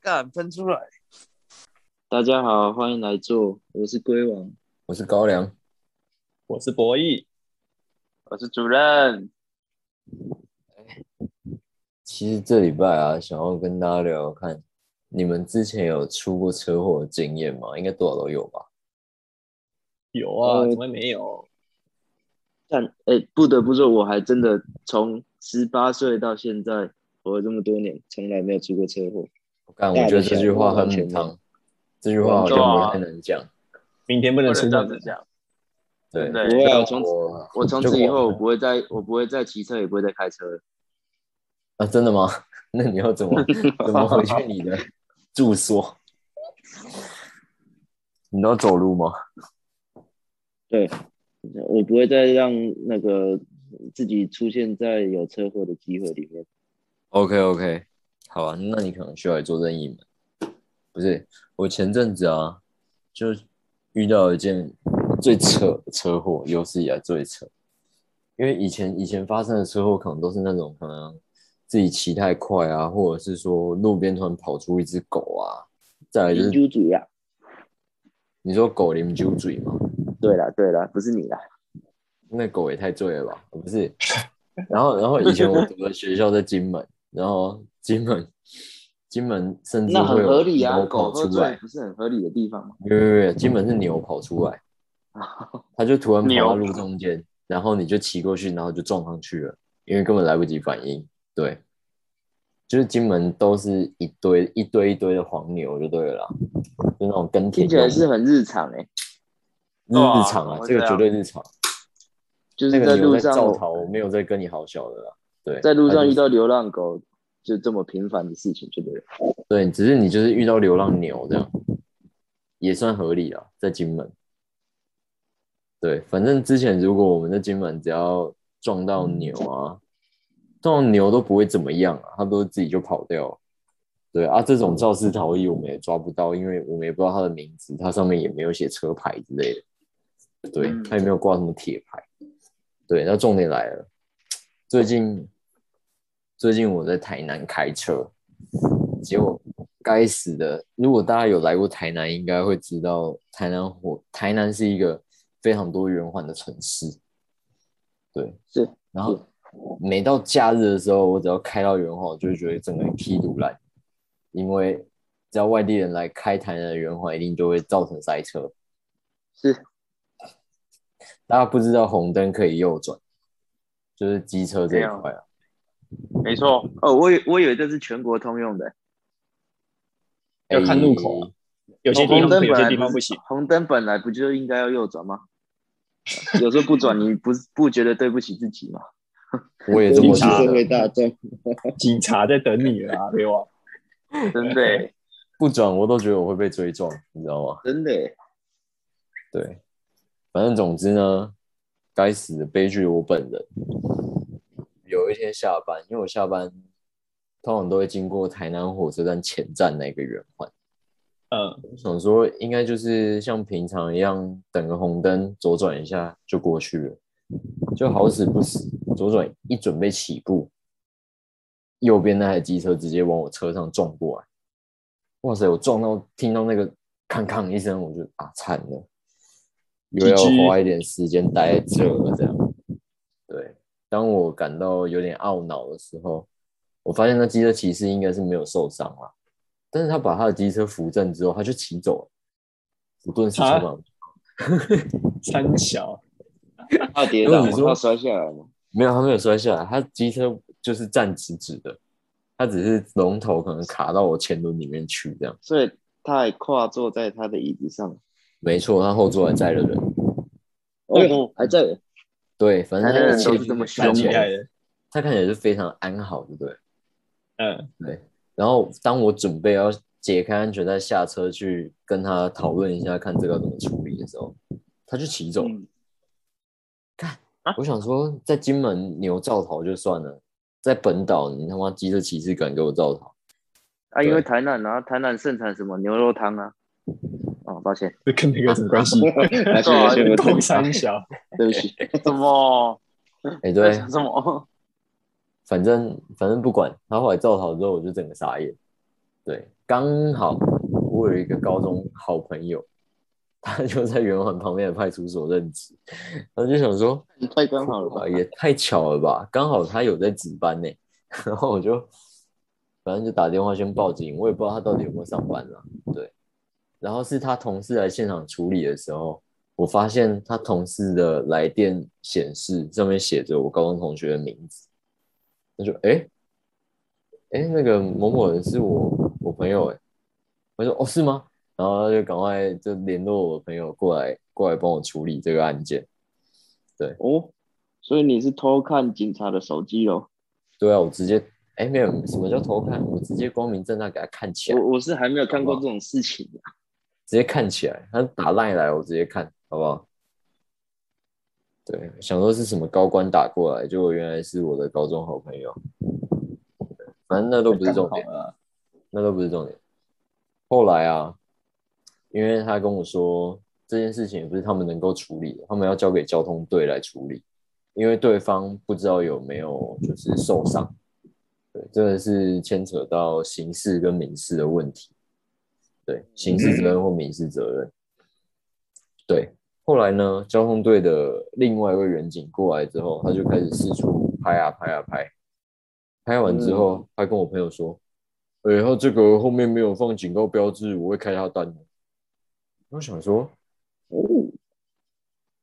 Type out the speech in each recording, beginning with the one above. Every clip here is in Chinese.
干喷出来。大家好，欢迎来做，我是龟王，我是高粱，我是博弈，我是主任。其实这礼拜啊，想要跟大家聊聊看，你们之前有出过车祸的经验吗？应该多少都有吧？有啊，呃怎么会没有？但哎，不得不说，我还真的从十八岁到现在活了这么多年，从来没有出过车祸。我干，大的我觉得这句话很小的完全母汤，这句话好像不太能讲。明天不能这样子讲。对，我从我我从此以后，我我不会再，我不会再骑车，也不会再开车了。啊，真的吗？那你要怎么 怎么回去你的住所？你都要走路吗？对，我不会再让那个自己出现在有车祸的机会里面。OK OK，好啊，那你可能需要来做任意门。不是，我前阵子啊，就遇到一件最扯的车祸，有史以来最扯。因为以前以前发生的车祸，可能都是那种可能自己骑太快啊，或者是说路边突然跑出一只狗啊，再来就邻是居主呀，你说狗啉酒嘴吗？对了对了，不是你啦。那狗也太醉了吧？不是，然后然后以前我读的学校在金门，然后金门金门甚至那很会有合理啊，牛狗喝醉跑出来，不是很合理的地方吗？没有没有，金门是牛跑出来，它就突然跑到路中间，然后你就骑过去，然后就撞上去了，因为根本来不及反应。对，就是金门都是一堆一堆一堆的黄牛就对了啦，就那种耕田听起来是很日常哎、日常啊，这个绝对日常。就是在路上我没有在跟你好笑的啦。对，在路上遇到流浪狗，就这么平凡的事情，就对了。对，只是你就是遇到流浪牛这样，也算合理啊，在金门。对，反正之前如果我们在金门只要撞到牛啊，撞到牛都不会怎么样啊，它都自己就跑掉。对啊，这种肇事逃逸我们也抓不到，因为我们也不知道它的名字，它上面也没有写车牌之类的。对，嗯它也没有挂什么铁牌。对，那重点来了，最近最近我在台南开车，结果该死的！如果大家有来过台南，应该会知道台南火台南是一个非常多圆环的城市。对，是，然后每到假日的时候，我只要开到圆环，我就会觉得整个人踢堵烂，因为只要外地人来开台南的圆环，一定就会造成塞车。是大家不知道红灯可以右转，就是机车这一块啊。没错，哦，我以我以为这是全国通用的，要看路口啊有些地红灯方可以有些本来不是地方不行。红灯本来不就应该要右转吗？有时候不转，你不不觉得对不起自己吗？我也这么想警察得。大众，警察在等你了啊，别忘。真的欸。不转我都觉得我会被追撞，你知道吗？真的，对，反正总之呢，该死的悲剧我本人。有一天下班，因为我下班通常都会经过台南火车站前站那个圆环，嗯，我想说应该就是像平常一样等个红灯左转一下就过去了，就好死不死，左转一准备起步，右边那台机车直接往我车上撞过来，哇塞！我撞到听到那个康康一声，我就啊惨了，又要花一点时间待在这了，这样。对，当我感到有点懊恼的时候，我发现那机车骑士应该是没有受伤啦，但是他把他的机车扶正之后，他就骑走了，我顿时啊车嘛，三小，他跌倒他摔下来吗？没有，他没有摔下来，他机车就是站直直的，他只是龙头可能卡到我前轮里面去这样。所以他还跨坐在他的椅子上，没错，他后座还载了人。哦，还在，对，反正他的情绪都是这么凶看起来。他看起来是非常安好，对不对？嗯，对。然后当我准备要解开安全带下车去跟他讨论一下，看这个怎么处理的时候，他就骑走了。嗯看、啊我想说，在金门牛造逃就算了，在本岛你他妈机车骑士敢给我造逃？啊，因为台南啊，台南盛产什么牛肉汤啊？哦，抱歉，这 跟那个有什么关系？拿去对啊拿去我共三小，对不起，怎么？哎、在对，讲什么？反正反正不管他后来造逃之后，我就整个傻眼。对，刚好我有一个高中好朋友，他就在圆环旁边的派出所任职，他就想说，太刚好了吧？也太巧了吧，刚好他有在值班呢，然后我就反正就打电话先报警，我也不知道他到底有没有上班啊，对，然后是他同事来现场处理的时候，我发现他同事的来电显示上面写着我高中同学的名字，他就哎哎那个某某人是我我朋友哎，我说哦是吗？然后他就赶快就联络我朋友过来过来帮我处理这个案件。对哦，所以你是偷看警察的手机喽？对啊，我直接哎没有什么叫偷看，我直接光明正大给他看起来，我我是还没有看过这种事情啊。直接看起来，他打赖来我直接看，好不好？对，想说是什么高官打过来，结果原来是我的高中好朋友。反正那都不是重点，那都不是重点。后来啊，因为他跟我说这件事情也不是他们能够处理的，他们要交给交通队来处理，因为对方不知道有没有就是受伤。对，这个是牵扯到刑事跟民事的问题。对，刑事责任或民事责任。对，后来呢，交通队的另外一位员警过来之后，他就开始四处拍啊拍啊拍，拍完之后，他跟我朋友说：“哎、他这个后面没有放警告标志，我会开他单的。”我想说，哦，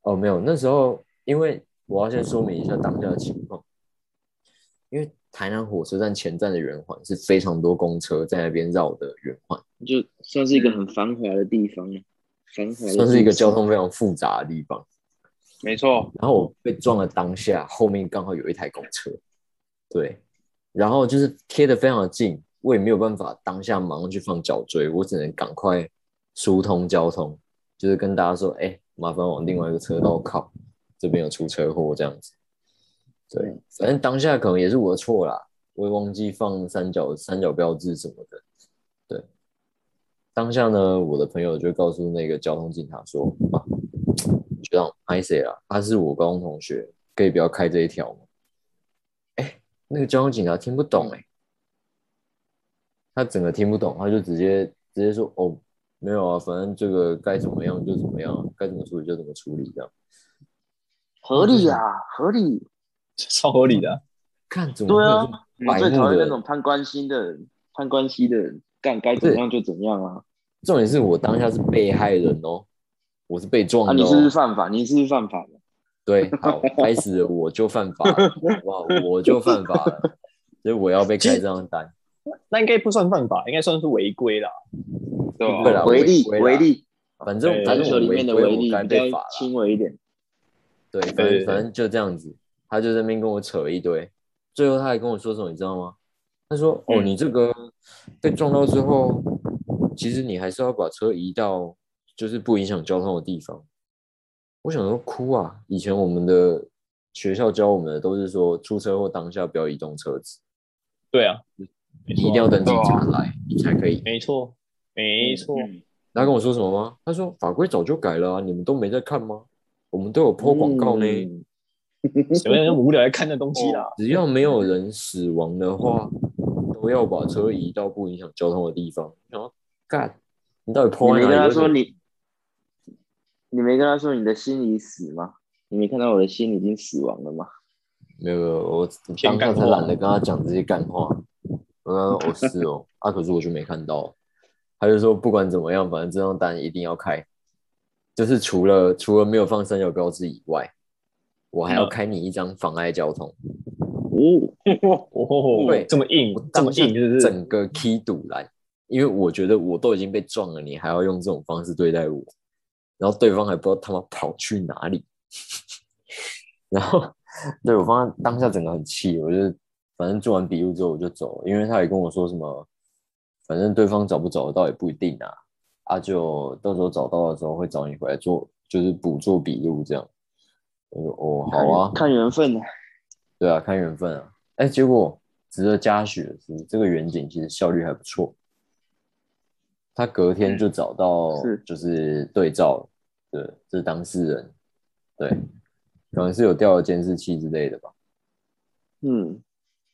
哦，没有，那时候因为我要先说明一下当下的情况，因为台南火车站前站的圆环是非常多公车在那边绕的圆环，就算是一个很繁华的地方，繁华的算是一个交通非常复杂的地方。没错，然后我被撞的当下，后面刚好有一台公车，对，然后就是贴的非常的近，我也没有办法当下马上去放脚锥，我只能赶快疏通交通，就是跟大家说，哎、麻烦往另外一个车道靠，这边有出车祸这样子。对，反正当下可能也是我的错啦，我也忘记放三角三角标志什么的。对，当下呢，我的朋友就告诉那个交通警察说，啊，学长拍谁啊？他是我高中同学，可以不要开这一条吗？哎，那个交通警察听不懂哎、他整个听不懂，他就直接直接说哦，没有啊，反正这个该怎么样就怎么样，该怎么处理就怎么处理这样。合理啊，合理。超合理的啊。看怎么会对啊我最讨厌那？种攀关系的人，攀关系的人，干该怎样就怎样啊。重点是我当下是被害人哦，我是被撞啊，的、你是不是哦。犯法？你是不是犯法的？对，好，开始了我就犯法了，好不好？我就犯法了，所以我要被开这张单。那应该不算犯法，应该算是违规啦。对违例，违例，反正反正我篮球里面的违例我该。轻微一点。对，反正反正就这样子，他就在那边跟我扯一堆，最后他还跟我说什么，你知道吗？他说：“哦，嗯你这个被撞到之后，其实你还是要把车移到就是不影响交通的地方。”我想说哭啊！以前我们的学校教我们的都是说，出车祸当下不要移动车子，对啊，你一定要等警察来，你才可以。没错，没错。嗯他跟我说什么吗？他说法规早就改了啊，你们都没在看吗？我们都有 po 广告呢。嗯谁会那么无聊来看那东西啦？只要没有人死亡的话，都要把车移到不影响交通的地方。然后干，你到底你抛在哪里？没跟他说你，你没跟他说你的心已死吗？你没看到我的心已经死亡了吗？没有没有，我当下偏干话才懒得跟他讲这些干话。我跟他说哦是哦，啊可是我就没看到。他就说不管怎么样，反正这张单一定要开，就是除了除了没有放三角标志以外，我还要嗯开你一张妨碍交通。哦，哦对，这么硬，这么硬，就是整个 key 堵来，因为我觉得我都已经被撞了，你还要用这种方式对待我，然后对方还不知道他妈跑去哪里，然后对我方当下整个很气，我就反正做完笔录之后我就走了，因为他也跟我说什么，反正对方找不找得到也不一定啊，啊就到时候找到的时候会找你回来做，就是补做笔录这样。我说哦好啊，看缘分啊。对啊，看缘分啊。哎，结果值得嘉许的是，这个远景其实效率还不错。他隔天就找到是，就是对照的这当事人，对，可能是有调了监视器之类的吧。嗯，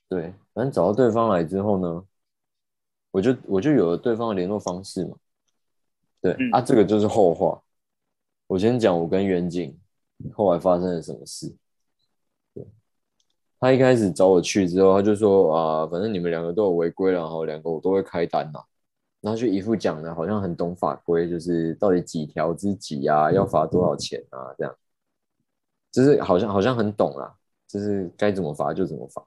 对，反正找到对方来之后呢，我就我就有了对方的联络方式嘛。对、嗯啊，这个就是后话。我先讲我跟远景后来发生了什么事。对，他一开始找我去之后，他就说啊，反正你们两个都有违规了，然后两个我都会开单呐、然后就一副讲的好像很懂法规，就是到底几条之几啊，要罚多少钱啊，这样，就是好像好像很懂啦，就是该怎么罚就怎么罚。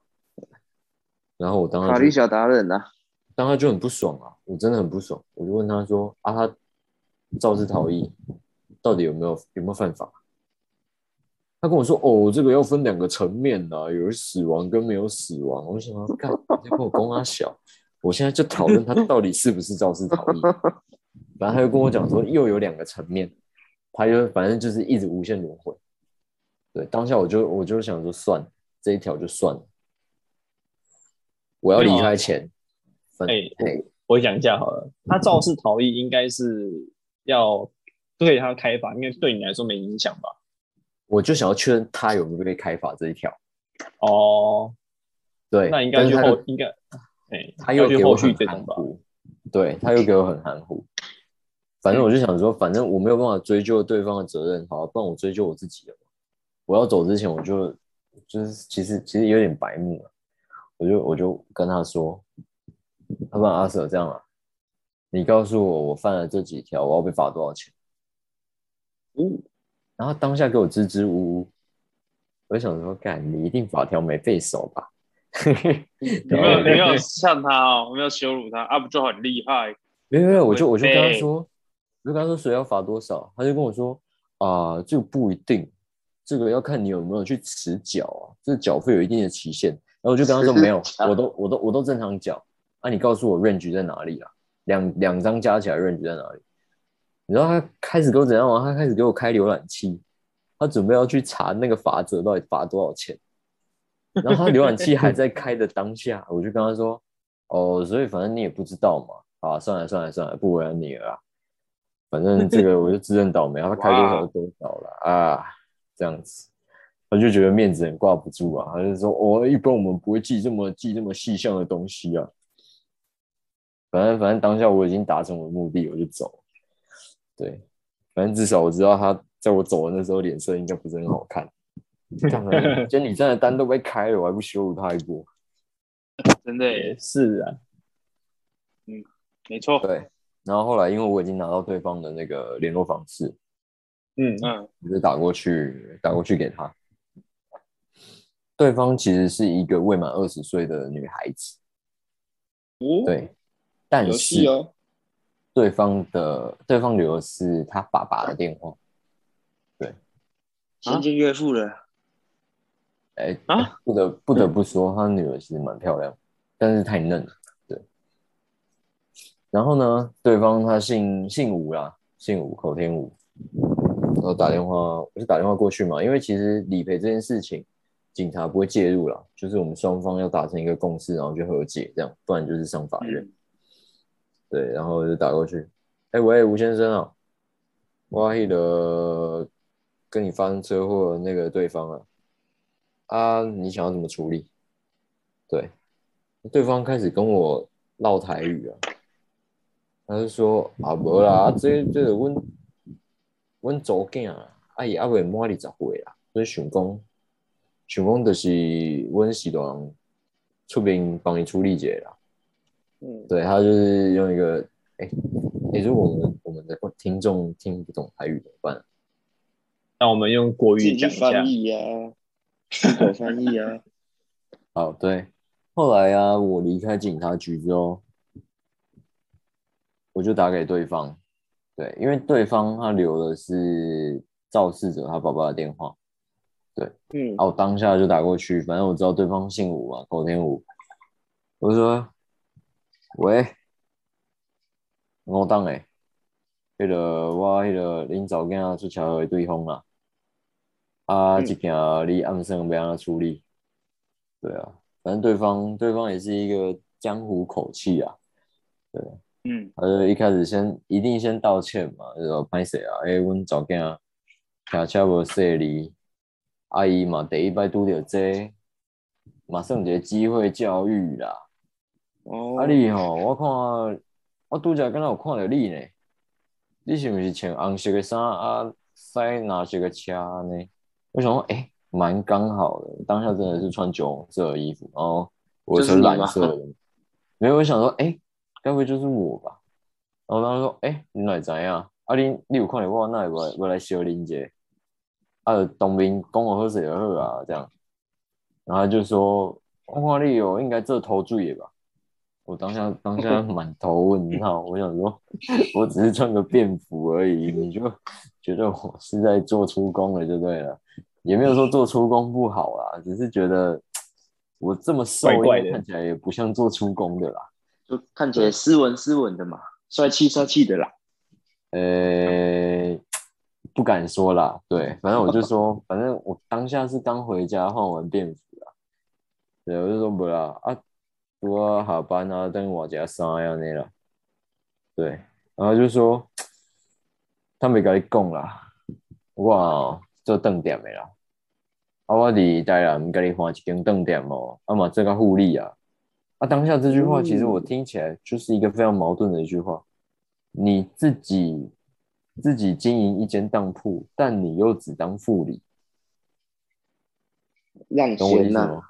然后我当时法律小达人呐、当时就很不爽啊，我真的很不爽，我就问他说啊，他肇事逃逸到底有没有有没有犯法？他跟我说哦，这个要分两个层面的，有死亡跟没有死亡。我就想要，干，你在跟我公阿小，我现在就讨论他到底是不是肇事逃逸。然后他就跟我讲说，又有两个层面，他就反正就是一直无限轮回。对，当下我就我就想说，算了，这一条就算了。我要离开前，分哎哎我讲一下好了，他肇事逃逸应该是要对他开罚，应该对你来说没影响吧？我就想要确认他有没有被开罚这一条。哦，对，那应该就后应该，哎，他又给我很？含糊，对他又给我很含糊。反正我就想说，反正我没有办法追究对方的责任，好，不然我追究我自己了嘛。我要走之前，我就就是其实其实有点白目了，我就我就跟他说，要不然阿 Sir 这样啊，你告诉我我犯了这几条，我要被罚多少钱？嗯，然后当下给我支支吾吾，我就想说，干，你一定法条没背熟吧？你 没有没有像他哦，没有羞辱他啊，不就很厉害？没有没有，我就我就跟他说，我就跟他说谁要罚多少，他就跟我说啊，这个不一定，这个要看你有没有去迟缴啊，这个缴费有一定的期限。然后我就跟他说没有，我都我都我都正常缴，啊，你告诉我 range 在哪里啊？两两张加起来 range 在哪里？你知道他开始给我怎样吗？他开始给我开浏览器，他准备要去查那个罚则到底罚多少钱。然后他浏览器还在 开的当下，我就跟他说：“哦，所以反正你也不知道嘛，啊，算了算了算了，不为难你了啦。反正这个我就自认倒霉，他开多少就多少了啊，这样子，他就觉得面子很挂不住啊，他就说：哦，一般我们不会记这么记这么细项的东西啊。反正反正当下我已经达成我的目的，我就走了。对，反正至少我知道他在我走的那时候脸色应该不是很好看。干嘛？监理站的单都被开了，我还不羞辱他一波？真的耶，也是啊，嗯没错。对，然后后来因为我已经拿到对方的那个联络方式，嗯，嗯，我就打过去，打过去给他。对方其实是一个未满二十岁的女孩子，哦，对，但是哦，对方的对方留的是他爸爸的电话，对先见岳父了，哎、啊不得不得不说，他女儿其实蛮漂亮，但是太嫩了，对。然后呢，对方他姓姓吴啦，姓吴，口天吴。然后打电话，我就打电话过去嘛，因为其实理赔这件事情，警察不会介入啦，就是我们双方要达成一个共识，然后就和解，这样，不然就是上法院。嗯对，然后就打过去，哎、喂，吴先生啊，我那个跟你发生车祸的那个对方啊，啊，你想要怎么处理？对，对方开始跟我唠台语啊，他就说啊，无啦，这这个阮阮祖囝啊，啊伊还未满二十岁啦，所以想讲，想讲就是阮是人出面帮你处理一下啦。嗯，对他就是用一个，哎、哎、如果我们我们的听众听不懂台语怎么办？那我们用国语讲一下。翻。译呀，出口翻译啊，好，对，后来啊，我离开警察局之后，我就打给对方，对，因为对方他留的是肇事者他爸爸的电话，对嗯。啊，我当下就打过去，反正我知道对方姓吴嘛，口天吴，我就说，喂，我当诶，迄、个我迄个恁早囝出车祸的对方啦，啊，嗯。这件你暗算要安怎处理？对啊，反正对方对方也是一个江湖口气啊，对嗯，他就一开始先一定先道歉嘛，就说歹势啊，诶、阮早囝骑车无细哩，阿姨嘛第一摆拄着这个嘛算一个机会教育啦，哦，啊你吼，我看我拄则敢若有看着你呢，你是毋是穿红色的衫啊，塞蓝色的车呢？我想说，诶、蛮刚好的，当下真的是穿酒红色的衣服，然后我就是蓝色的，没有，我想说，诶、该不会就是我吧？然后当时说，诶、你哪会知影？啊你你有看到我，那会来要来小林姐？啊，当兵讲我好势就好啊，这样。然后就说，我看你哦，应该这头醉的吧？我当下 当下满头问号，我想说，我只是穿个便服而已，你就觉得我是在做出工了就对了，也没有说做出工不好啦，只是觉得我这么瘦，怪怪的看起来也不像做出工的啦。就看起来斯文斯文的嘛，帅气帅气的啦。呃，不敢说啦，对，反正我就说，反正我当下是刚回家换完便服啦，对，我就说不啦啊，我下班啊，等我家衫安尼啦，对，然后就说，他没跟你讲啦，我哦做饭店的啦，啊，我伫台南毋甲你换一间饭店哦，啊嘛这个护理啊，啊，当下这句话其实我听起来就是一个非常矛盾的一句话。你自己自己经营一间当铺，但你又只当副理，让懂我意贤呐、思吗？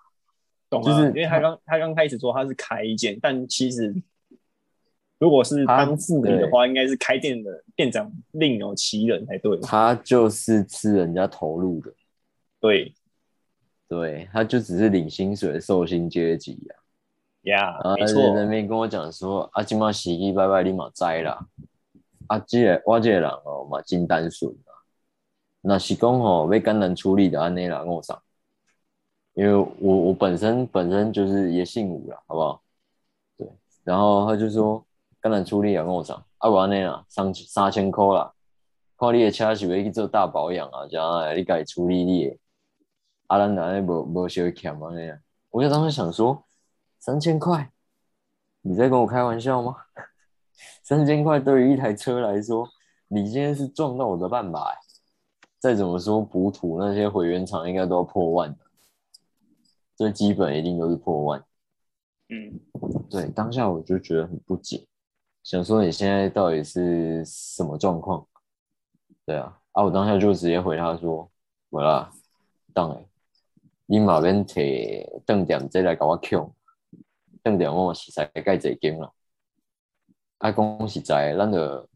懂啊？就是因为他刚他刚开始说他是开一间，但其实如果是当副理的话，应该是开店的店长另有其人才对。他就是吃人家投入的，对对，他就只是领薪水的受薪阶级啊。呀然后，他就没错在，那边跟我讲说，啊，今嘛时机拜拜你嘛知啦，啊，这个我这个人哦嘛真单纯啊，那是讲吼要艰难处理的安尼啦，跟我讲，因为我我本身本身就是也姓吴了，好不好？对，然后他就说艰难处理啊，跟我讲，啊，不安尼啦，三三千块啦，看你的车是要去做大保养啊，这样啊，你家己处理你的，啊，咱安尼无无小欠安尼啊，我就当时想说。三千块，你在跟我开玩笑吗？三千块对于一台车来说，你今天是撞到我的半把、欸，再怎么说补土那些毁原厂应该都要破万的，最基本一定都是破万。嗯，对，当下我就觉得很不解，想说你现在到底是什么状况？对啊，啊，我当下就直接回他说，我啦，当然，你马边摕凳点再来给我抢。重点我实在盖这间啦，啊，讲实在，咱的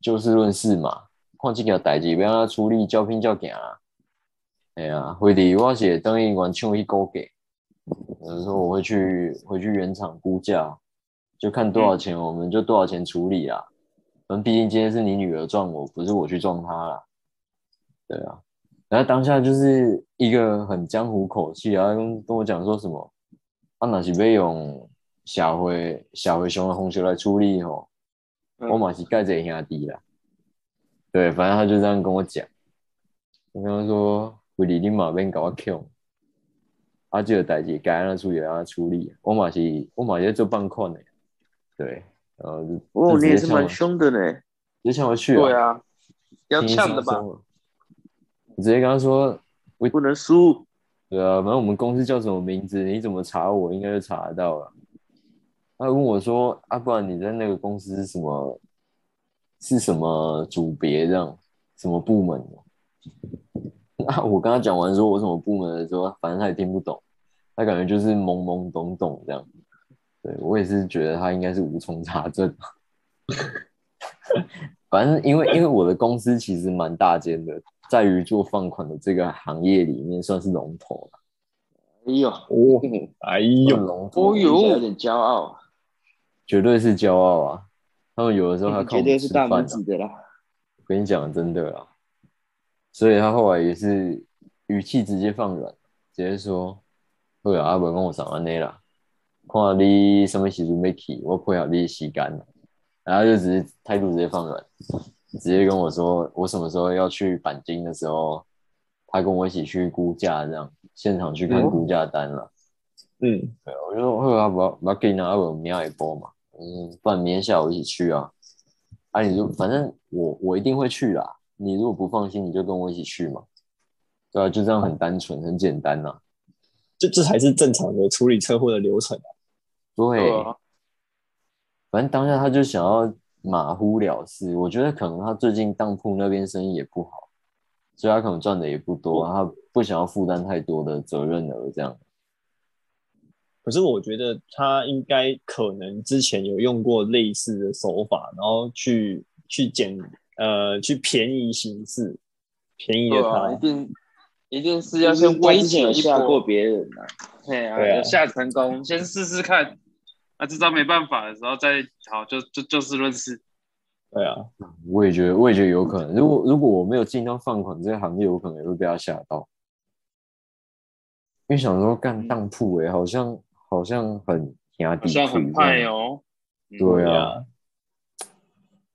就事论事嘛，看这件代志要安怎处理，照片照行啦。哎呀，回弟我是等于完唱去估价，有时候我会去回去原厂估价，就看多少钱，我们就多少钱处理啦。反正毕竟今天是你女儿撞我，不是我去撞她啦。对啊，然后当下就是一个很江湖口气啊，跟跟我讲说什么，啊，那是要用。社会社会熊的红球来处理吼，嗯我嘛是盖这兄弟啦。对，反正他就这样跟我讲。我跟他说，为你你嘛免甲我抢，啊，这个代志该安怎处理安怎处理。我嘛是我嘛是在做办款的，对，然后就哦，你也是蛮凶的呢。直接呛我去对啊，要轻轻呛的吧？松松我直接跟他说，我不能输。对啊，反正我们公司叫什么名字，你怎么查我，应该就查得到了。他问我说：“啊，不然你在那个公司是什么？是什么组别这样？什么部门？”那 我跟他讲完说我什么部门的时候，反正他也听不懂，他感觉就是懵懵懂懂这样。对我也是觉得他应该是无从查证。反正因为因为我的公司其实蛮大间的，在于做放款的这个行业里面算是龙头了。哎呦，哦，哎呦，龙头哦呦，有点骄傲，绝对是骄傲啊！他们有的时候还靠我绝对是大们吃饭、啊。拇指的啦。我跟你讲，真的啦。所以他后来也是语气直接放软，直接说：“好啊，阿伯跟我上安内啦，看你什么时阵要去，我配合你的时间。”然后就直接态度直接放软，直接跟我说我什么时候要去钣金的时候，他跟我一起去估价，这样现场去看估价单了。嗯，对，我就说会啊，不要不要给你拿，我明天也播嘛，嗯，不然明天下午一起去啊。啊，你就反正我我一定会去啦。你如果不放心，你就跟我一起去嘛。对啊，就这样很单纯，很简单呐、这这才是正常的处理车祸的流程啊。对，反正当下他就想要马虎了事。我觉得可能他最近当铺那边生意也不好，所以他可能赚的也不多，他不想要负担太多的责任额，这样。可是我觉得他应该可能之前有用过类似的手法，然后去去减呃去便宜行事，便宜了对啊，他一。定一定是要先威之前有胁一吓过，别人啊，对啊，吓啊下成功，先试试看。啊，这招没办法的时候再好，就就就事论事。对啊，我也觉得，我也觉得有可能。如果如果我没有进到放款这个行业，我可能也会被他吓到。因为想说干当铺哎，好像好像很压好像很派哦。嗯对啊，啊，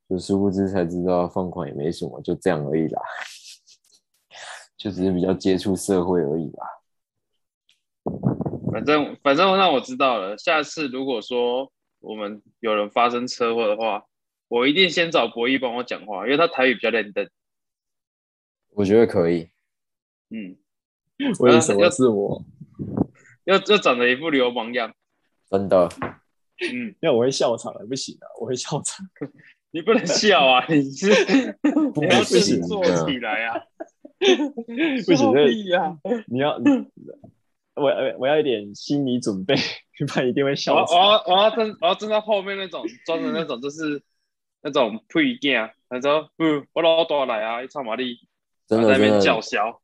就殊不知才知道放款也没什么，就这样而已啦。就只是比较接触社会而已啦。反正反正让我知道了，下次如果说我们有人发生车祸的话，我一定先找博弈帮我讲话，因为他台语比较认真。我觉得可以，嗯，为什么是我？又又长得一副流氓样。真的。嗯，因为我会笑场的，不行啊，我会笑场。你不能笑啊，你是 不你要自己行做起来啊。不行，这呀！你要，我我要一点心理准备，不然一定会笑场。要我要我要站我要站到后面那种装的那种，就是那种配件，他说嗯，我老大来啊，一唱玛丽，真的在那边。叫嚣。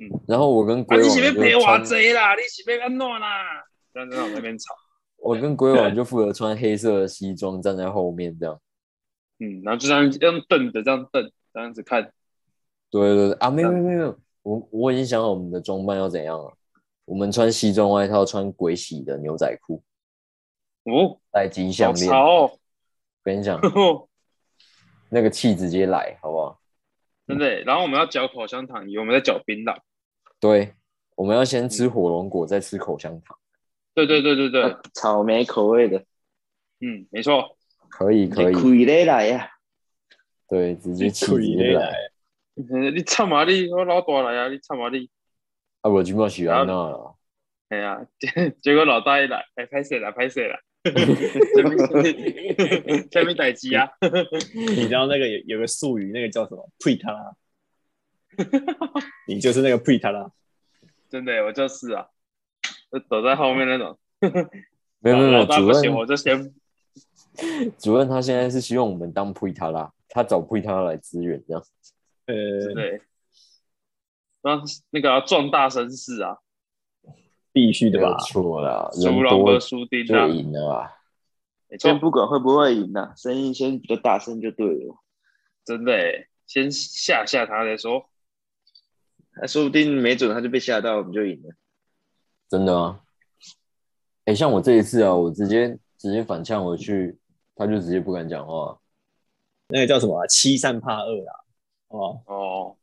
嗯然后我跟啊，鬼你是网就要陪我穿，贼啦？你是要安怎啦？这样这样在那边吵，我跟鬼王就负责穿黑色的西装站在后面这样。嗯，然后就这样用瞪的这样瞪，这样子看，对对对啊，没有没有没有，我我已经想好我们的装扮要怎样了。我们穿西装外套，穿鬼洗的牛仔裤，哦，戴金好项链。潮哦，跟你讲，呵 呵那个气直接来，好不好？真的耶。然后我们要嚼口香糖，以为我们在嚼槟榔。对，我们要先吃火龙果，再吃口香糖。对对对对对，啊草莓口味的，嗯，没错。可以可以，亏嘞来呀，对，直接气腿直接来。嘞来，嗯你唱玛丽，我老大来啊！你唱嘛你。啊，我今晚喜欢那了。哎呀，结 结果老大一来，哎，拍谁了？拍谁了？下面逮鸡啊！你知道那个有有个术语，那个叫什么？呸他啦！你就是那个呸他啦。真的耶，我就是啊，就躲在后面那种。没有没有没有，老大主不行，我任就先 主任他现在是希望我们当配他啦，他找配他来支援这样。呃，对，然后那个要壮大声势啊，必须的吧？错啦，人输龙多和输丁啊，就赢了啊。先，不管会不会赢呐，声音先比较大声就对了。真的耶，先吓吓他再说。那说不定没准他就被吓到，我们就赢了。真的啊。哎、像我这一次啊，我直接直接反呛回去，他就直接不敢讲话。那个叫什么啊？欺善怕恶啊。哦，哦，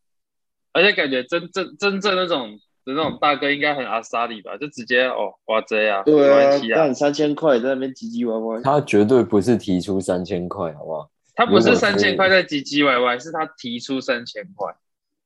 而且感觉真正真正那种的那种大哥应该很阿莎里吧，就直接哦哇这啊，没对啊关，系啊干，三千块在那边唧唧歪歪，他绝对不是提出三千块，好不好？他不是是三千块在唧唧歪歪，是他提出三千块。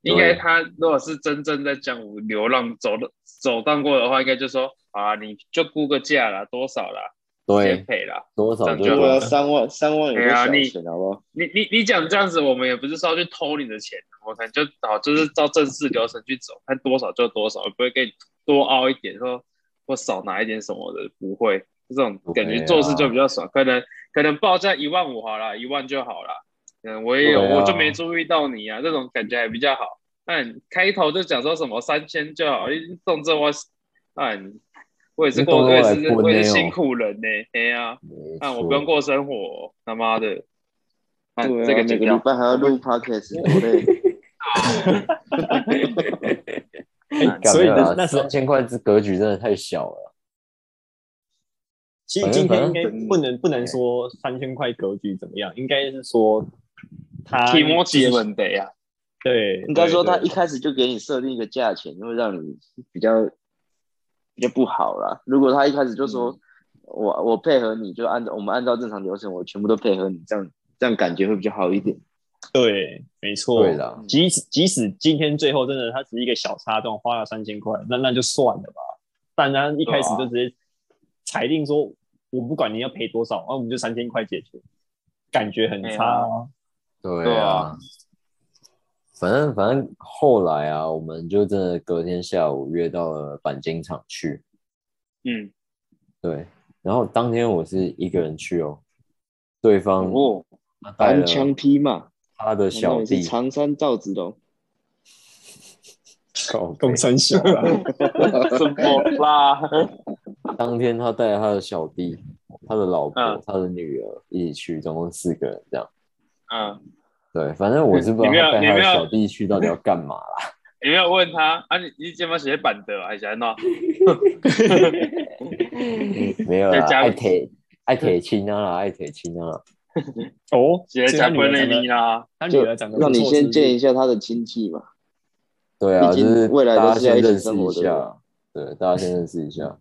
应该他如果是真正在江湖流浪走的走荡过的话，应该就说啊，你就估个价啦，多少啦，先对，赔啦。多少就。三万三万有个小哎呀你钱，好不好？你你你讲这样子，我们也不是说要去偷你的钱，我可能就好就是照正式流程去走，看多少就多少，不会给你多凹一点，说或少拿一点什么的，不会。这种感觉做事就比较爽，可能可能报价一万五好了，一万就好了。嗯，我也有，啊我就没注意到你啊，这种感觉还比较好。那你开头就讲说什么三千就好，你动这我，啊，你我也是过，我也是辛苦人呢，哎呀，没啊，我不用过生活哦，他妈的，看对啊，这个每个礼。拜还要录 podcast，所以干没有啦那那三千块这格局真的太小了。其实今天应该不能不能说三千块格局怎么样，应该是说他提莫基问题啊，对，应该说他一开始就给你设定一个价钱，会让你比较比较不好了。如果他一开始就说、我我配合你，就按照我们按照正常流程，我全部都配合你，这样这样感觉会比较好一点。对，没错，对啦，即使即使今天最后真的他只是一个小插段，花了三千块，那那就算了吧。但他一开始就直接裁定说我不管你要赔多少，然后我们就三千块解决，感觉很差啊。对啊，反正反正后来啊，我们就真的隔天下午约到了钣金厂去，嗯，对，然后当天我是一个人去哦，对方哦，单枪匹马，他的小弟，常山赵子龙？靠北公三小啊，什么啦？当天他带了他的小弟、他的老婆、嗯他的女儿一起去，总共四个人这样。嗯，对，反正我是不知道你没有他带他的你没有小弟去到底要干嘛啦。你没有问他啊？你你肩膀写板的还是安怎？没有啦，爱铁爱铁青啊啦，爱铁青啊。哦，写加分内女儿长得力啦。他女就儿长得不让你先见一下他的亲戚嘛。对啊，就是未来都是要一起先认识一生活的人下，对，大家先认识一下。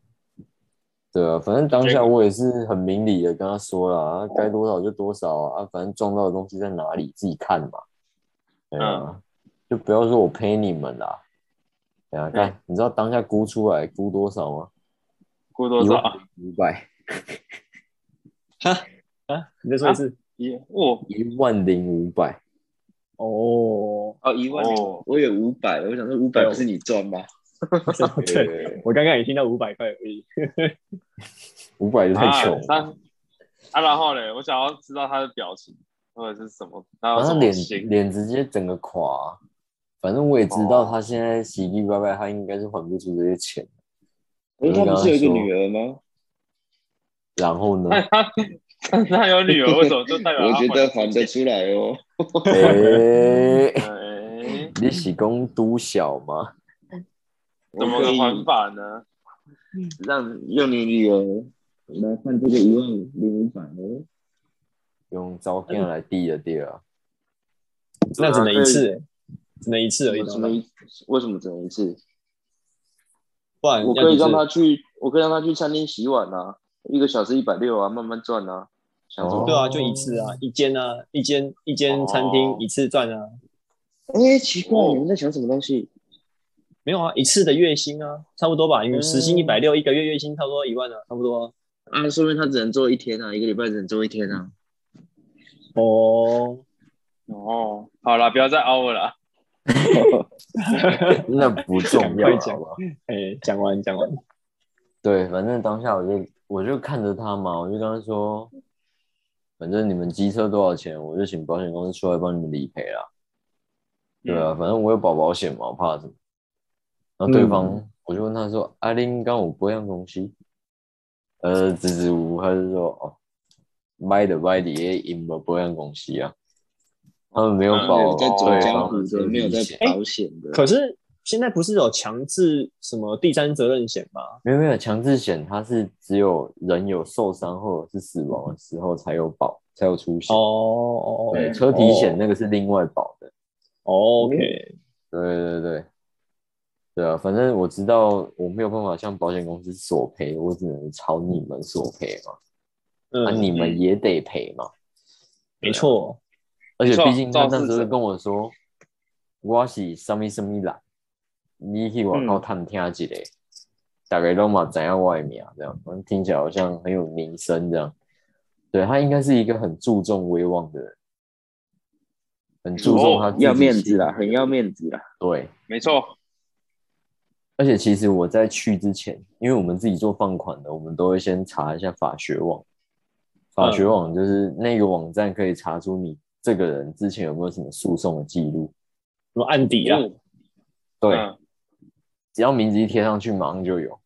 对啊，反正当下我也是很明理的跟他说了，啊该多少就多少啊，啊反正撞到的东西在哪里自己看嘛。对啊，就不要说我赔你们啦。等下，看你知道当下估出来估多少吗？估多少？五百，哈啊，你再说一次。一哦一万零五百。哦，哦，一万零，我有五百，我想说五百不是你赚吗？对，我刚刚也听到五百块而已。五百就太穷了。啊啊，然后呢，我想要知道他的表情或者是什么，然后脸？脸直接整个垮，反正我也知道他现在洗洗白白，他应该是还不出这些钱。可是他不是有一个女儿吗？然后呢？他他有女儿，为什么就代表我觉得还还得出来哦。诶、哎，你喜功都小吗？怎么个还法呢？让用你女儿来看这个一万零五百哦？用照片来递的递啊。那只能一次欸，只能一次而已。只能一为什么只能一次？不然我可以让他去，我可以让他去餐厅洗碗啊，一个小时一百六啊，慢慢赚啊。想什么对啊，就一次啊，一间啊，一间一间餐厅哦一次赚啊，哎、奇怪，你们在想什么东西？没有啊，一次的月薪啊，差不多吧？因为时薪嗯一百六，一个月月薪差不多一万啊，差不多啊。啊，说明他只能做一天啊，一个礼拜只能做一天啊。哦，哦，好了，不要再凹了。那不重要快讲好不好？哎，讲完讲完，对，反正当下我就我就看着他嘛，我就跟他说，反正你们机车多少钱，我就请保险公司出来帮你们理赔啦。对啊，反正我有保保险嘛，我怕什么？然后对方、我就问他说：“阿林刚我不样东西？”呃，支支吾吾，他就说：“哦，买的买的也赢了不样东西啊。”他们没有嗯保在走对江湖方的的，没有在保险的。可是现在不是有强制什么第三责任险吗？没有没有强制险，它是只有人有受伤或者是死亡的时候才有保，才有出险。哦哦，对，哦车体险那个是另外保的。哦，OK，对对对，对啊，反正我知道我没有办法向保险公司索赔，我只能朝你们索赔嘛，嗯，啊，你们也得赔嘛。没错，而且毕竟他那时候跟我说，我是什么什么人，你去外口探听一个，大概都嘛怎样外面啊，这样，反正听起来好像很有名声这样。对他应该是一个很注重威望的人，很注重他要面子心啦，很要面子啦。对，没错，而且其实我在去之前，因为我们自己做放款的，我们都会先查一下法学网。法学网就是那个网站可以查出你这个人之前有没有什么诉讼的记录。什么案底啊？嗯对，嗯只要名字一贴上去，马上就有。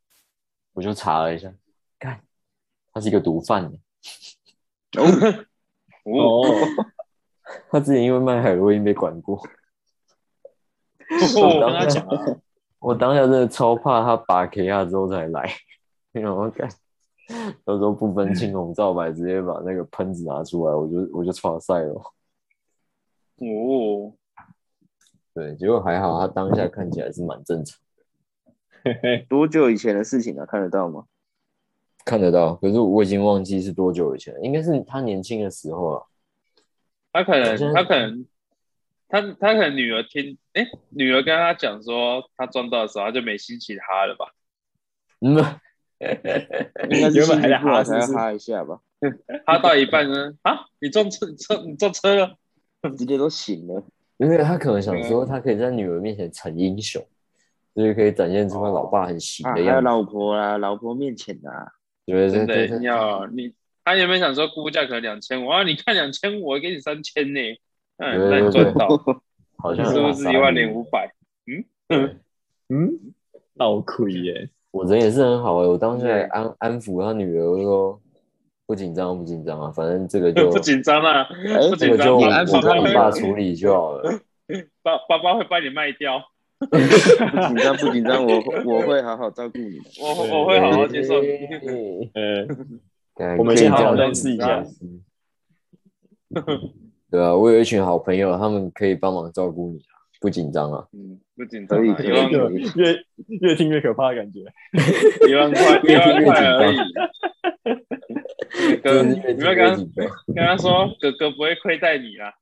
我就查了一下，看他是一个毒贩呢，哦，哦，他之前因为卖海洛因被管过。我跟他讲啊，我当下真的超怕他拔 K 下之后才来，因为我看到时候不分青红皂白，直接把那个喷子拿出来，我就我就超赛了。哦，对，结果还好，他当下看起来是蛮正常的，多久以前的事情啊？看得到吗？看得到。可是我已经忘记是多久以前了，应该是他年轻的时候了。他可能他可能他他可能女儿听，哎，女儿跟他讲说他撞到的时候，他就没心情哈了吧？嗯，应该是原本还在哈是不是要哈一下吧，哈到一半呢，啊，你撞车，你撞你撞车了，直接都醒了。因为他可能想说，他可以在女儿面前逞英雄，就是可以展现出他老爸很行啊，的样子。还有老婆啊，老婆面前啊，对对真的对对，要你，他原本想说估价可能两千五，啊，你看两千五，我给你三千呢，嗯，对那你赚到，好像是不是一万零五百？嗯嗯，倒亏耶，我人也是很好哎、我当时还安安抚他女儿说不紧张不紧张啊，反正这个就 不紧张啊，哎不紧张，这个就我你安抚他爸处理就好了。爸爸爸会把你卖掉，不紧张不紧张，我我会好好照顾你的。我我会好好接受你。你。呃，干我们先好好认识一下。对啊，我有一群好朋友，他们可以帮忙照顾你啊，不紧张啊。嗯，不紧张啊，可以可以一万越越听越可怕的感觉。一万块，一万块而已。哥，真的是越听你不要跟。跟他说，哥哥不会亏待你啦。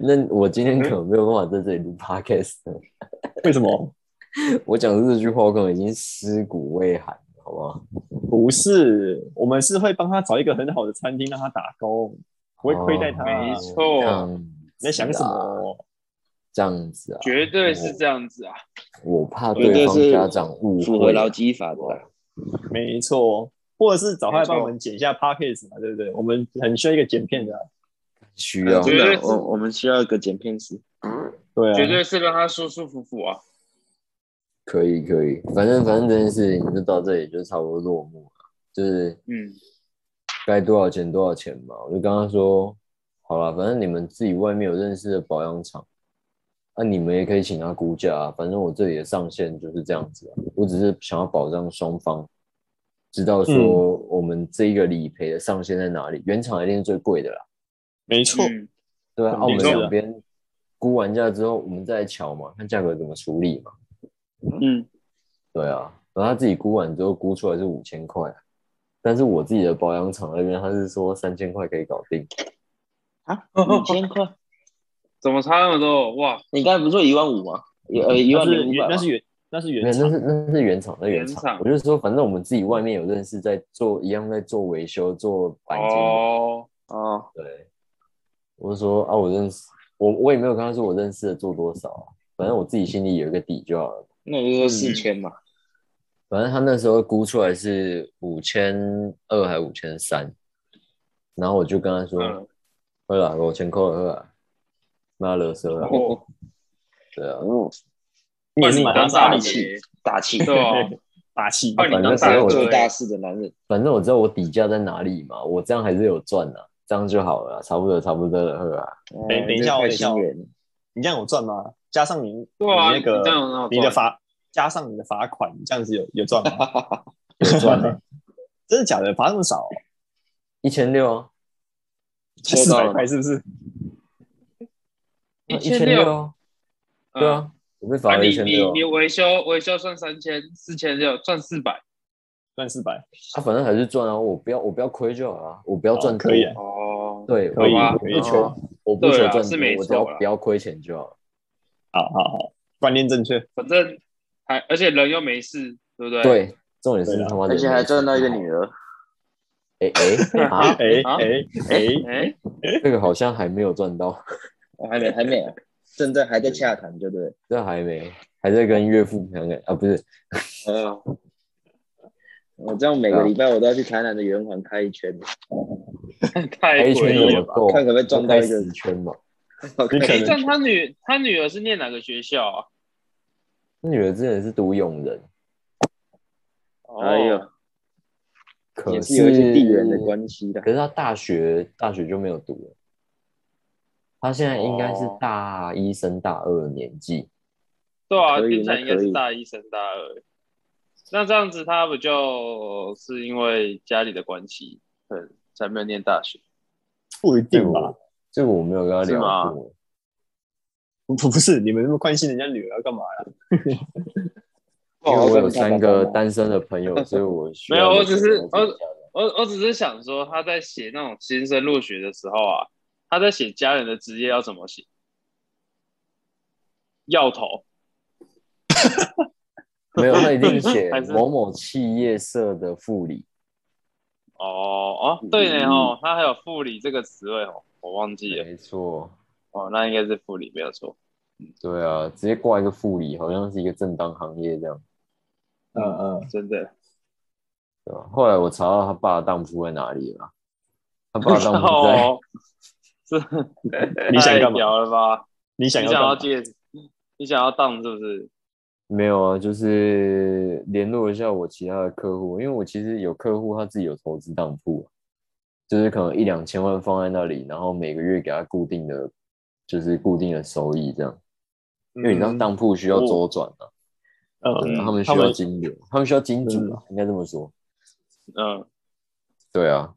那我今天可能没有办法在这里录 podcast，为什么？我讲的这句话，我可能已经尸骨未寒，好不好？不是，我们是会帮他找一个很好的餐厅让他打工，不会亏待他。没这错，你在想什啊？么？这样子啊？绝对是这样子啊。我怕绝对对方是家长误符合会。劳基法的啦。没错，或者是找他来帮我们剪一下 podcast 嘛，对不对？我们很需要一个剪片的啊。需要绝对我我们需要一个剪片师。对啊，绝对是让他舒舒服服啊。可以可以，反正反正这件事情就到这里就差不多落幕了，就是嗯，该多少钱多少钱嘛。我就跟他说，好了，反正你们自己外面有认识的保养厂，那、你们也可以请他估价啊。反正我这里的上限就是这样子啊，我只是想要保障双方知道说我们这一个理赔的上限在哪里，原厂一定是最贵的啦。没错，嗯对啊，啊我们两边估完价之后，我们再瞧嘛，看价格怎么处理嘛。嗯，对啊，然后他自己估完之后估出来是五千块，但是我自己的保养厂那边他是说三千块可以搞定。啊，五千块？怎么差那么多？哇，你刚才不是说一万五吗？呃，一那是万零五那是原那是，原厂，那是那是原厂，那原原厂厂。我就说，反正我们自己外面有认识在做，一样在做维修、做钣金的。哦，哦，对，我就说啊，我认识，我我也没有跟他说我认识的做多少啊，反正我自己心里有一个底就好了。那就说四千嘛。反正他那时候估出来是五千二还五千三，然后我就跟他说，嗯，喝啦，五千块喝啦，妈勒瑟啦，哦，对啊，哦，你你当大气大气，对啊，大气。反正我大哥欸做大事的男人。反正我知道我底价在哪里嘛，我这样还是有赚的、这样就好了，差不多差不多了，喝啊，哎等一下哦这太等一下你这样有赚吗？加上你对啊，你那个你的罚，加上你的罚款，这样子有有赚吗？有赚啊，真的假的？罚那么少哦，一千六啊，四百块是不是？一千千六。啊，嗯。对，啊，我被罚啊，了一千六你你你维修维修算三千，四千六赚四百，赚四百，他，反正还是赚啊，我不要我不要亏就好了，我不要赚多哦可以啊哦，对，可以不求哦我不求对啊赚多，是没我只要不要亏钱就好了。好好好，观念正确。反正还而且人又没事，对不对？，对，重点是他妈的，而且还赚到一个女。儿。哎哎 啊，啊哎哎哎，哎，这个好像还没有赚到，我还没还没啊，正在还在洽谈，对不对？这还没，还在跟岳父谈谈啊，不是，嗯，我这样每个礼拜我都要去台南的圆环开一圈，开 太一圈诡异了吧？怎么够？看可不可以撞到一个圈嘛。可能这样他女他女儿是念哪个学校啊？他女儿之前是读永仁，哎呦哦，，可也是有一些地缘的关系的。可是他大学大学就没有读了，他现在应该是哦大一升大二的年纪。对啊，可以听起来应该是大一升大二。那这样子，他不就是因为家里的关系，嗯，才没有念大学？不一定吧？这个我没有跟她聊过。不不不是，你们那么关心人家女儿干嘛呀？因为我有三个单身的朋友，所以我需要没有我只是一个朋友讲的我我只是想说，他在写那种新生入学的时候啊，他在写家人的职业要怎么写？药头，没有，他一定写某某企业社的副理。哦哦，对呢哦，他还有副理这个词汇哦，我忘记了。没错，哦，那应该是副理没有错。对啊，直接挂一个副理，好像是一个正当行业这样，嗯嗯，真的。对吧？后来我查到他爸的当铺在哪里了，他爸的当铺在哦，是 你想干嘛了吧？你想你要干嘛？想要借，你想要当是不是？没有啊，就是联络一下我其他的客户，因为我其实有客户他自己有投资当铺，就是可能一两千万放在那里，然后每个月给他固定的，就是固定的收益这样。因为你知道当铺需要周转啊，嗯，嗯他们需要金流，他们需要金主啊，应该这么说。嗯，对啊，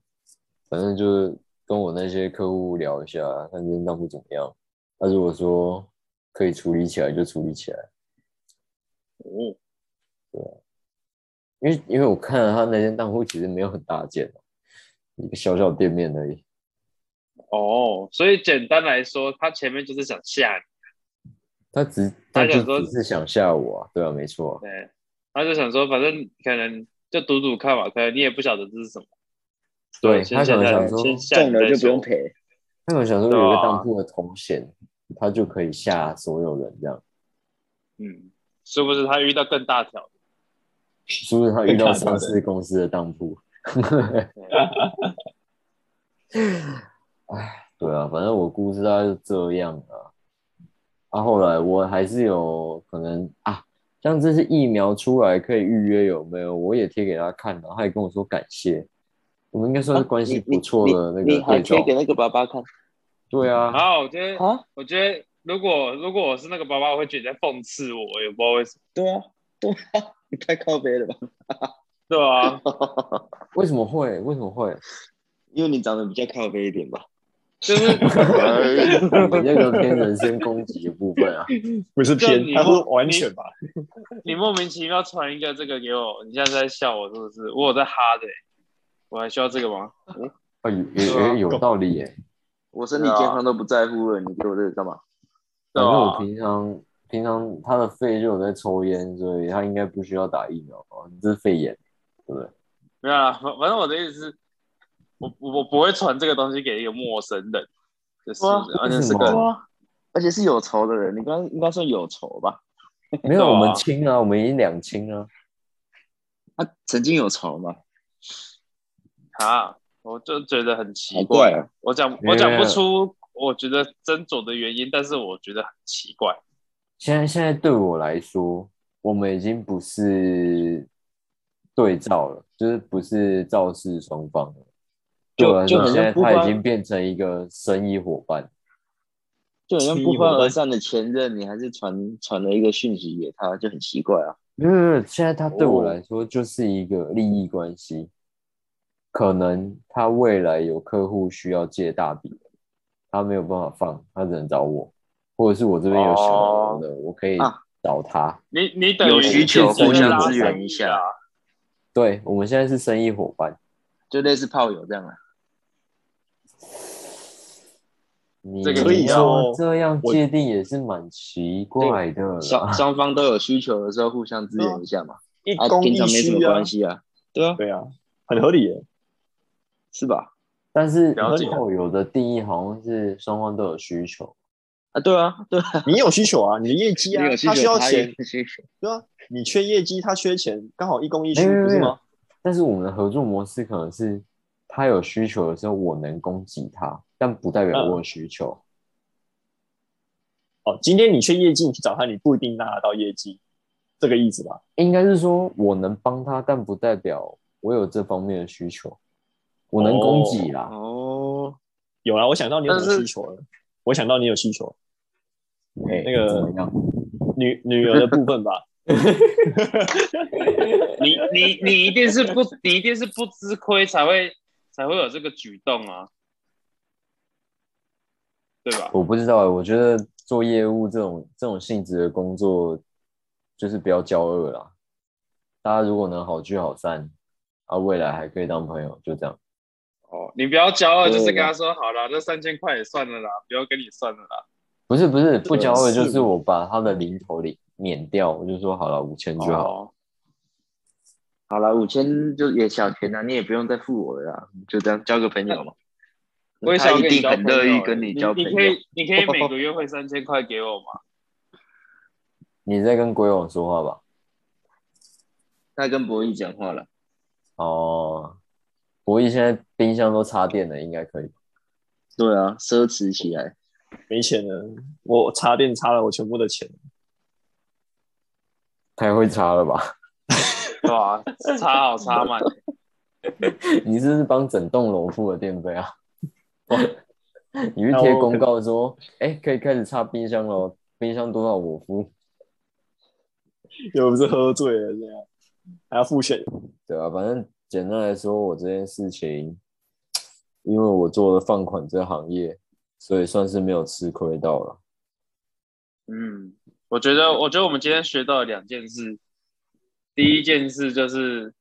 反正就是跟我那些客户聊一下，看今天当铺怎么样。他如果说可以处理起来，就处理起来。哦，因为因为我看了他那间当铺其实没有很大间，一个小小店面而已。哦，所以简单来说，他前面就是想吓你，他只他就他想说只是想吓我啊，对啊，没错啊，对，他就想说，反正可能就赌赌看嘛，可能你也不晓得这是什么。先对他可能想说，先吓你中了就。不用赔。他可能想说有一个当铺的头衔，他就可以吓所有人这样。嗯，是不是他遇到更大条的？是不是他遇到上市公司的当铺？哎，对啊，反正我故事大概是这样啊。啊，后来我还是有可能啊，像这次疫苗出来可以预约有没有？我也贴给他看了，他也跟我说感谢。我们应该算是关系不错的那你你还个对照。贴给那个爸爸看对啊，好，我觉得，啊？我觉得如果如果我是那个爸爸，我会觉得在讽刺我，也不知道为什么。对啊，对啊，你 太靠背了吧？对啊，为什么会？为什么会？因为你长得比较靠背一点吧？就是 你那个偏人身攻击的部分啊，不是偏他是完全吧？你莫名其妙传一个这个给我，你现在是在笑我是不是？我有在哈的欸、我还需要这个吗？啊，有有有道理耶。我身体健康都不在乎了，你给我这个干嘛？对反正我啊，平常平常他的肺就有在抽烟，所以他应该不需要打疫苗吧？这是肺炎，对不对？没有啦，反反正我的意思是，我我我不会传这个东西给一个陌生人，就是而且是个而且是有仇的人，你刚刚应该算有仇吧？没有，啊我们亲啊，我们已经两清啊。他曾经有仇吗？啊，我就觉得很奇好怪啊！我讲我讲不出我觉得斟酌的原因，但是我觉得很奇怪。现在现在对我来说，我们已经不是对照了，就是不是肇事双方了。对我来说，就很现在像他已经变成一个生意伙伴。就好像不欢而散的前任，你还是传传了一个讯息给他，就很奇怪啊。没有没有，现在他对我哦来说就是一个利益关系。可能他未来有客户需要借大笔，他没有办法放，他只能找我，或者是我这边有小额的，我可以啊找他。你你等于有需求互相支援一下啊对，我们现在是生意伙伴。就类似炮友这样啊。你这个可以说这样界定也是蛮奇怪的双。双方都有需求的时候，互相支援一下嘛。啊，一公一平常没什么关，系啊。对啊，对啊，很合理耶。是吧？但是了解炮友的定义好像是双方都有需求。啊，对啊，对啊，你有需求啊，你的业绩啊，需他需要钱。对啊，你缺业绩，他缺钱，刚好一公一虚，没有没有不是吗？但是我们的合作模式可能是他有需求的时候，我能供给他，但不代表我有需求。哦，今天你缺业绩，你去找他，你不一定拿得到业绩，这个意思吧？应该是说我能帮他，但不代表我有这方面的需求。我能供给啦，哦，有啦，我想到你有什么需求了，我想到你有需求，哎那个怎么样？女女儿的部分吧。你你你一定是不你一定是不吃亏才会才会有这个举动啊，对吧？我不知道欸，我觉得做业务这种这种性质的工作，就是不要骄傲啦。大家如果能好聚好散，啊，未来还可以当朋友，就这样。哦，你不要骄傲，就是跟他说好了，那三千块也算了啦，不要跟你算了啦。不是不是不骄傲，是就是我把他的零头领免掉，我就说好了，五千就好。哦，好了，五千就也小钱啊，你也不用再付我了啦，就这样交个朋友嘛。我也他一定想跟你交很乐意朋友跟你交朋友你可。以，你可以每个月汇三千块给我吗？你在跟鬼王说话吧？在跟博弈讲话了，哦，博弈现在冰箱都插电了，应该可以。对啊，奢侈起来。没钱了，我插电插了我全部的钱。太会插了吧？对啊，插好插满，你是不是帮整栋楼付了电费啊？你去贴公告说，哎、可以开始插冰箱了，冰箱多少我付，又不是喝醉了这样，还要付钱。对啊，反正简单来说，我这件事情，因为我做了放款这行业，所以算是没有吃亏到了。嗯，我觉得，我觉得我们今天学到了两件事。第一件事就是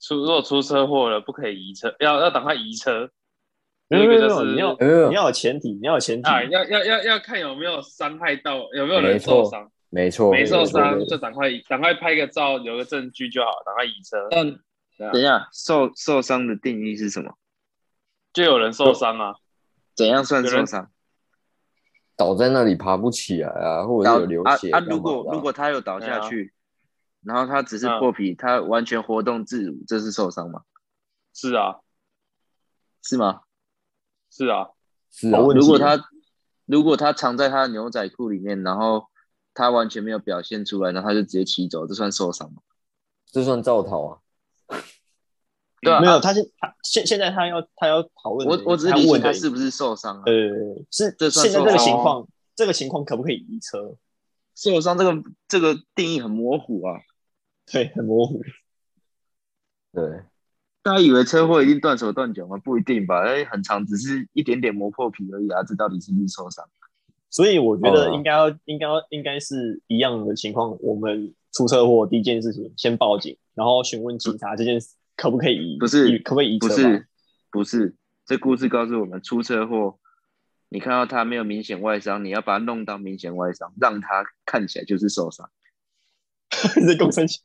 出如果出车祸了，不可以移车，要要赶快移车。没有没有没有，第一个就是你要呃你要有前提，你要有前提。啊，要要要要看有没有伤害到，有没有人受错伤，没错，没受伤就赶快赶快拍个照，留个证据就好，赶快移车。等一下，受受伤的定义是什么？就有人受伤啊，怎样算受伤？倒在那里爬不起来啊，或者有流啊啊！血啊、如果如果他有倒下去，然后他只是嗯破皮，他完全活动自如，这是受伤吗？是啊是吗？是啊，是啊如果他如果他藏在他的牛仔裤里面，然后他完全没有表现出来，然后他就直接骑走，这算受伤吗？这算造逃啊。对啊，没有，他现他现现在他要他要讨论，我我只是理解他问他是不是受伤啊？呃是这算现在这个情况，这个情况可不可以移车？受伤这个这个定义很模糊啊。对，很模糊。对，大家以为车祸一定断手断脚吗？不一定吧，哎，很长，只是一点点磨破皮而已啊，这到底是不是受伤？所以我觉得哦应该要、应该要应该是一样的情况。我们出车祸第一件事情，先报警，然后询问警察这件事可不可以移，不是可不可以移车？不是，不是，这故事告诉我们，出车祸，你看到他没有明显外伤，你要把他弄到明显外伤，让他看起来就是受伤。这共生气。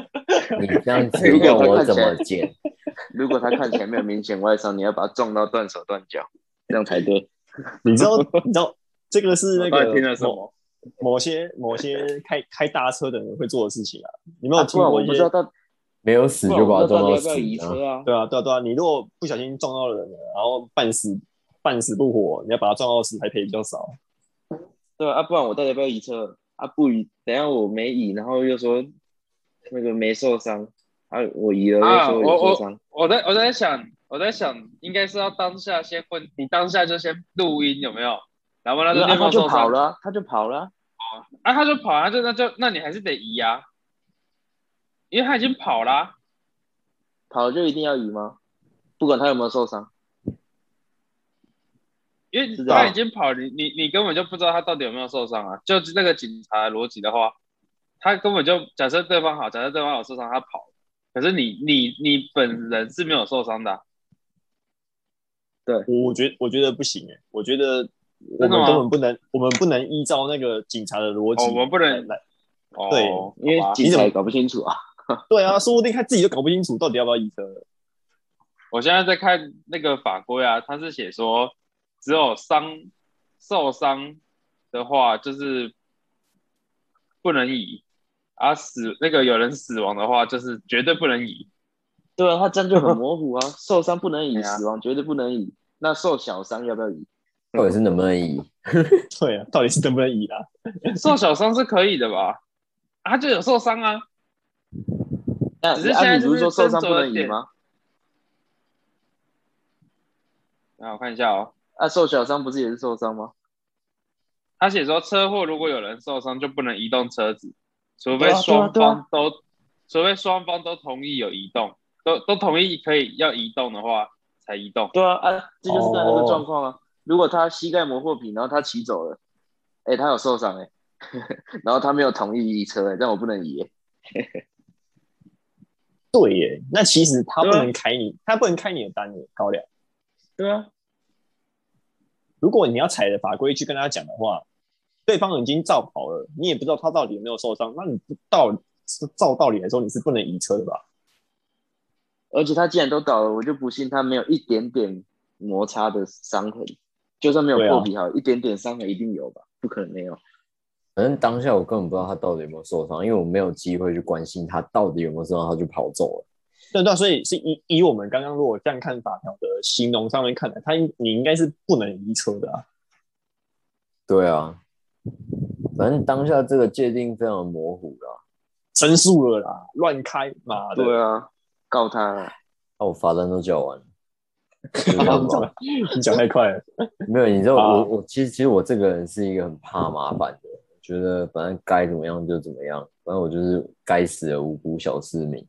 你这样子如果要我怎他看起来么剪？如果他看起来没有明显外伤，你要把他撞到断手断脚，这样才对。你知道你知道这个是那个听了什么？某些某些开 开大车的人会做的事情啊。你没有听过一些？我不知道到，没有死就把他撞到死啊！车啊？对啊，对啊，对啊。你如果不小心撞到人了，然后半死半死不活，你要把他撞到死，还赔比较少。对啊，不然我到底要不要移车？啊，不移，等下我没移，然后又说那个没受伤，啊，我移了又啊，说受伤。我在我在想，我在想，应该是要当下先问你，当下就先录音有没有？然后那他就有受伤？跑了啊，他就跑了啊。啊，他就跑，啊就那就那你还是得移啊，因为他已经跑了、跑了就一定要移吗？不管他有没有受伤。因为他已经跑，你你你根本就不知道他到底有没有受伤啊。就是那个警察的逻辑的话，他根本就假设对方好，假设对方有受伤，他跑，可是你你你本人是没有受伤的啊、我我觉得我觉得不行哎，我觉得我们根本不能，我们不能依照那个警察的逻辑哦我们不能来。哦，对因为警察也搞不清楚啊。对啊，说不定他自己都搞不清楚到底要不要移车。我现在在看那个法规啊，他是写说，只有伤受伤的话，就是不能移，啊死那个有人死亡的话，就是绝对不能移。对啊，他这样就很模糊啊。受伤不能移，死亡绝对不能移。那受小伤要不要移？到底是能不能移？对啊，到底是能不能移啊？受小伤是可以的吧？啊他就有受伤啊，那只是现在啊，你不是说受伤不能移吗？那我看一下哦，啊，受小伤不是也是受伤吗？他写说车祸如果有人受伤就不能移动车子，除非双方都，除非双方都同意有移动，都都同意可以要移动的话才移动。对啊，啊，这就是刚才那哦个状况啊。如果他膝盖磨破皮，然后他骑走了，哎，他有受伤哎，然后他没有同意移车哎，但我不能移哎。对耶，那其实他不能开你，他不能开你的单耶，高粱。对啊，如果你要踩着法规去跟他讲的话，对方已经照跑了，你也不知道他到底有没有受伤，那你不到照道理来说你是不能移车的吧？而且他既然都倒了，我就不信他没有一点点摩擦的伤痕，就算没有破皮好，一点点伤痕一定有吧？不可能没有。反正当下我根本不知道他到底有没有受伤，因为我没有机会去关心他到底有没有受伤，他就跑走了。对对啊，所以是以以我们刚刚如果这样看法条的形容上面看来，他应你应该是不能移车的啊。对啊，反正当下这个界定非常模糊啦。申诉了啦，乱开，妈的！对啊，告他了。那我罚单都交完了，你讲太快了。没有，你知道啊我我其实其实我这个人是一个很怕麻烦的，觉得反正该怎么样就怎么样，反正我就是该死的无辜小市民。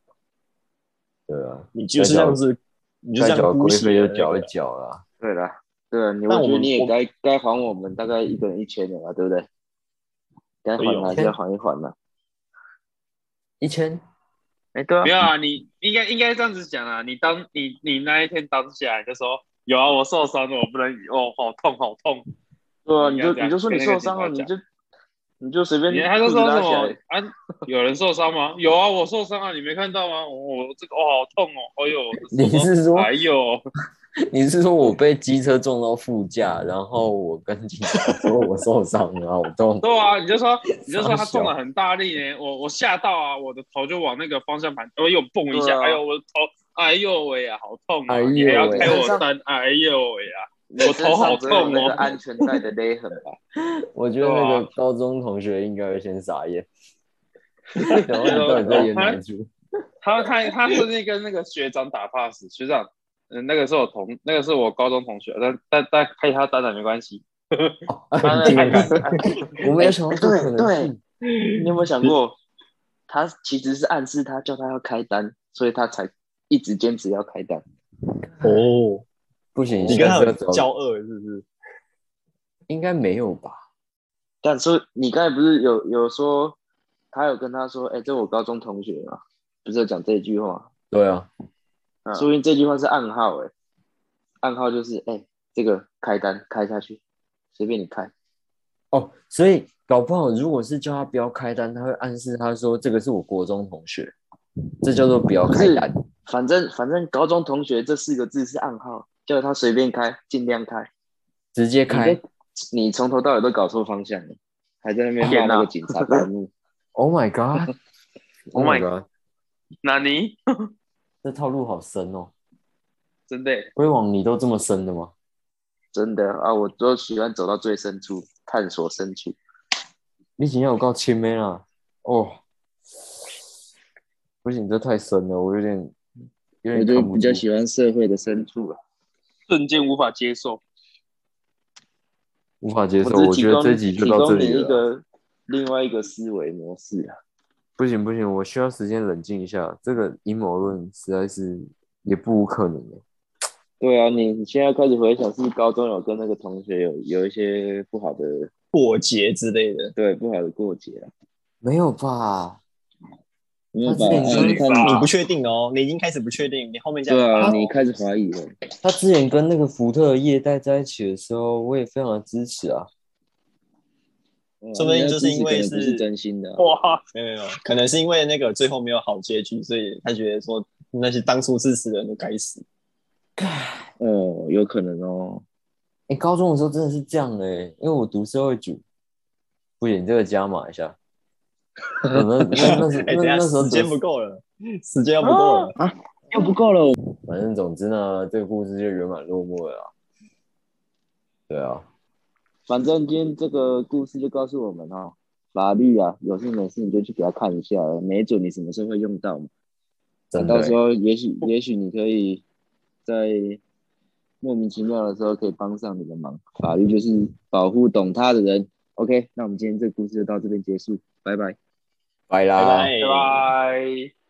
对啊，你就是这样子，你就这样姑息就缴一缴啦。对啦，对啊，你我觉得你也我该该还我们大概一个人一千的吧，对不对？该还哎呦还是要还一还的。一千，哎，对啊没，有啊，你应该应该这样子讲啊，你当你你那一天当下你就说有啊，我受伤了，我不能移哦，好痛好痛。对啊，你就你就说你受伤了，你就你就随便你他就说什么啊？有人受伤吗？有啊，我受伤啊，你没看到吗？我我这个哦好痛哦，哎呦，你是说哎呦，你是说我被机车撞到副驾，然后我跟警察说 我受伤了，好痛？对啊，你就说你就说他撞的很大力呢，我我吓到啊，我的头就往那个方向盘，哎呦蹦一下，啊哎呦我的头，哎呦喂啊，好痛啊！哎呦你还要喂开我灯，哎呦喂啊！我头好痛哦安全带的勒痕吧？我觉得那个高中同学应该会先傻眼，然后你到底在演哪一出？他他他是那跟那个学长打 pass，学长，嗯，那个是我同那个是我高中同学，但但但开他单的没关系。我没有想到对对。你有没有想过，他其实是暗示他叫他要开单，所以他才一直坚持要开单。哦，不行，你跟他有交恶是不是？应该没有吧？但是你刚才不是有有说，他有跟他说，哎、这我高中同学嘛，不是有讲这句话，对啊，嗯、说明这句话是暗号、哎，暗号就是，哎、这个开单开下去，随便你开。哦，所以搞不好如果是叫他不要开单，他会暗示他说这个是我国中同学，这叫做不要开单。反正反正高中同学这四个字是暗号，叫他随便开，尽量开。直接开你从头到尾都搞错方向了，还在那边那个警察白目。！Oh my god！Oh Oh my my god！那你这套路好深哦，真的耶龟王你都这么深的吗？真的啊，我都喜欢走到最深处，探索深处。你今天有告亲妹啊！哦，不行，这太深了，我有点有我就点看不住。比较喜欢社会的深处啊。瞬间无法接受。无法接受，我觉得这集就到这里了。另外一个思维模式啊。不行不行，我需要时间冷静一下。这个阴谋论实在是也不无可能的。对啊，你你现在开始回想，是不是高中有跟那个同学有有一些不好的过节之类的。对不好的过节啊？没有吧？没有吧？他之前跟啊你你不确定哦，你已经开始不确定，你后面这对啊，你开始怀疑了。他之前跟那个福特的业代在一起的时候，我也非常的支持啊。说不定就是因为是真心的啊、哇，没有没有，可能是因为那个最后没有好结局，所以他觉得说那些当初支持的人都该死。哦，有可能哦。哎、高中的时候真的是这样的、欸，因为我读社会组，不行，这个加码一下。那那那 那时候时间不够了，时间要不够了啊。又不够了，反正总之呢，这个故事就圆满落幕了啦。对啊，反正今天这个故事就告诉我们哦，法律啊，有事没事你就去给他看一下，没准你什么时候会用到嘛。真的欸、到时候也许也许你可以在莫名其妙的时候可以帮上你的忙。法律就是保护懂他的人。OK，那我们今天这个故事就到这边结束，拜拜。拜啦。拜拜拜拜。